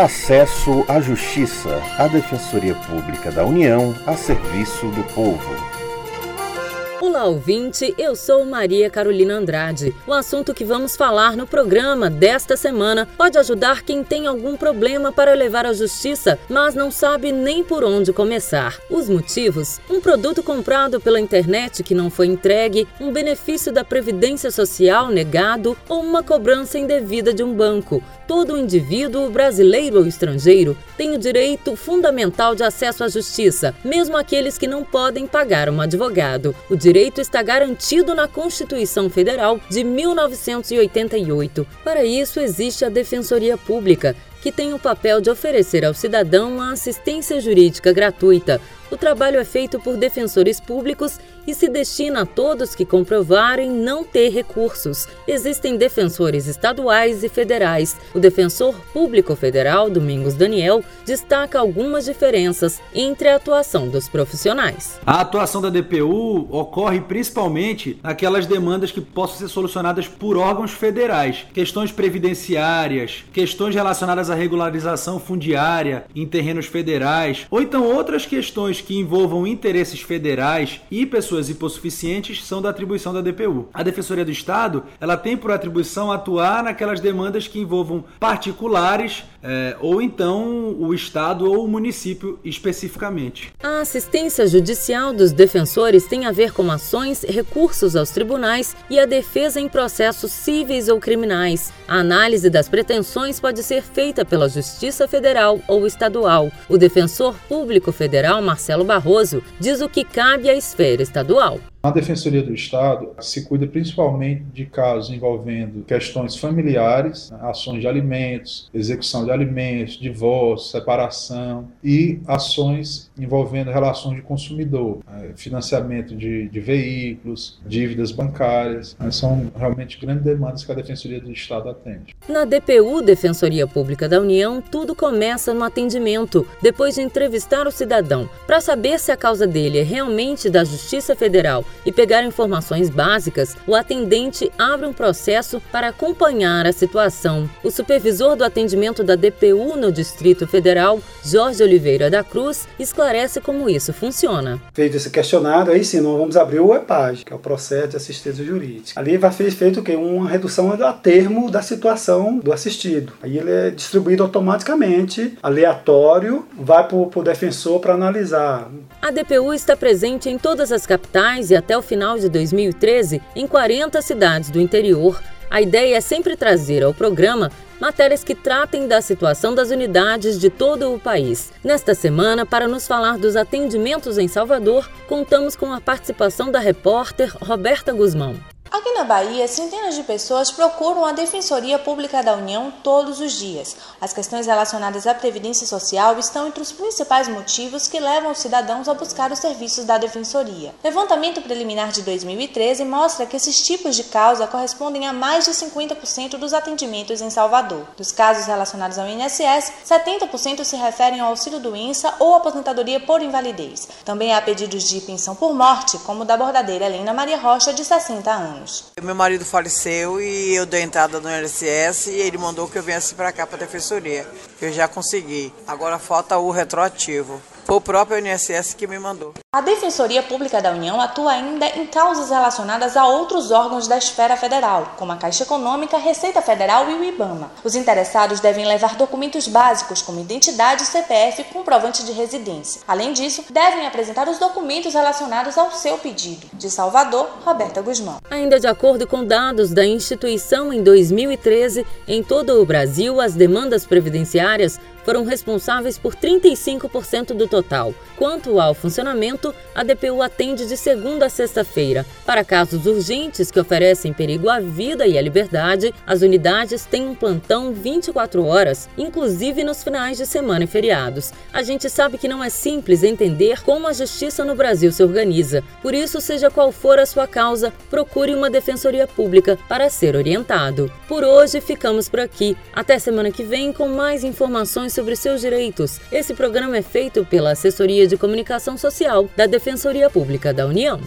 Acesso à Justiça, a Defensoria Pública da União a serviço do povo. Olá, ouvinte, eu sou Maria Carolina Andrade. O assunto que vamos falar no programa desta semana pode ajudar quem tem algum problema para levar à justiça, mas não sabe nem por onde começar. Os motivos: um produto comprado pela internet que não foi entregue, um benefício da Previdência Social negado ou uma cobrança indevida de um banco. Todo indivíduo, brasileiro ou estrangeiro, tem o direito fundamental de acesso à justiça, mesmo aqueles que não podem pagar um advogado. O direito está garantido na Constituição Federal de 1988. Para isso, existe a Defensoria Pública, que tem o papel de oferecer ao cidadão uma assistência jurídica gratuita, o trabalho é feito por defensores públicos e se destina a todos que comprovarem não ter recursos. Existem defensores estaduais e federais. O defensor público federal, Domingos Daniel, destaca algumas diferenças entre a atuação dos profissionais. A atuação da DPU ocorre principalmente naquelas demandas que possam ser solucionadas por órgãos federais, questões previdenciárias, questões relacionadas à regularização fundiária em terrenos federais, ou então outras questões que envolvam interesses federais e pessoas hipossuficientes são da atribuição da DPU. A Defensoria do Estado ela tem por atribuição atuar naquelas demandas que envolvam particulares é, ou então o Estado ou o município especificamente. A assistência judicial dos defensores tem a ver com ações, recursos aos tribunais e a defesa em processos cíveis ou criminais. A análise das pretensões pode ser feita pela Justiça Federal ou Estadual. O defensor público federal, Marcelo Barroso, diz o que cabe à esfera estadual. A Defensoria do Estado se cuida principalmente de casos envolvendo questões familiares, né, ações de alimentos, execução de alimentos, divórcio, separação e ações envolvendo relações de consumidor, né, financiamento de, de veículos, dívidas bancárias. Né, são realmente grandes demandas que a Defensoria do Estado atende. Na DPU, Defensoria Pública da União, tudo começa no atendimento, depois de entrevistar o cidadão, para saber se a causa dele é realmente da Justiça Federal e pegar informações básicas, o atendente abre um processo para acompanhar a situação. O supervisor do atendimento da DPU no Distrito Federal, Jorge Oliveira da Cruz, esclarece como isso funciona. Feito esse questionário, aí sim, nós vamos abrir o EPAG, que é o processo de assistência jurídica. Ali vai ser feito o quê? Uma redução a termo da situação do assistido. Aí ele é distribuído automaticamente, aleatório, vai para o defensor para analisar. A DPU está presente em todas as capitais e até o final de 2013 em 40 cidades do interior. A ideia é sempre trazer ao programa matérias que tratem da situação das unidades de todo o país. Nesta semana, para nos falar dos atendimentos em Salvador, contamos com a participação da repórter Roberta Guzmão. Na Bahia, centenas de pessoas procuram a Defensoria Pública da União todos os dias. As questões relacionadas à Previdência Social estão entre os principais motivos que levam os cidadãos a buscar os serviços da Defensoria. Levantamento preliminar de 2013 mostra que esses tipos de causa correspondem a mais de 50% dos atendimentos em Salvador. Dos casos relacionados ao INSS, 70% se referem ao auxílio-doença ou aposentadoria por invalidez. Também há pedidos de pensão por morte, como o da bordadeira Helena Maria Rocha, de 60 anos anos. Meu marido faleceu e eu dei entrada no LCS e ele mandou que eu viesse para cá para a defensoria. Eu já consegui. Agora falta o retroativo. Foi o próprio INSS que me mandou. A Defensoria Pública da União atua ainda em causas relacionadas a outros órgãos da esfera federal, como a Caixa Econômica, Receita Federal e o IBAMA. Os interessados devem levar documentos básicos como identidade, CPF e comprovante de residência. Além disso, devem apresentar os documentos relacionados ao seu pedido. De Salvador, Roberta Guzmão. Ainda de acordo com dados da instituição, em 2013, em todo o Brasil, as demandas previdenciárias foram responsáveis por 35% do total. Quanto ao funcionamento, a DPU atende de segunda a sexta-feira. Para casos urgentes que oferecem perigo à vida e à liberdade, as unidades têm um plantão 24 horas, inclusive nos finais de semana e feriados. A gente sabe que não é simples entender como a justiça no Brasil se organiza. Por isso, seja qual for a sua causa, procure uma defensoria pública para ser orientado. Por hoje, ficamos por aqui. Até semana que vem com mais informações sobre seus direitos. Esse programa é feito pela Assessoria de Comunicação Social da Defensoria Pública da União.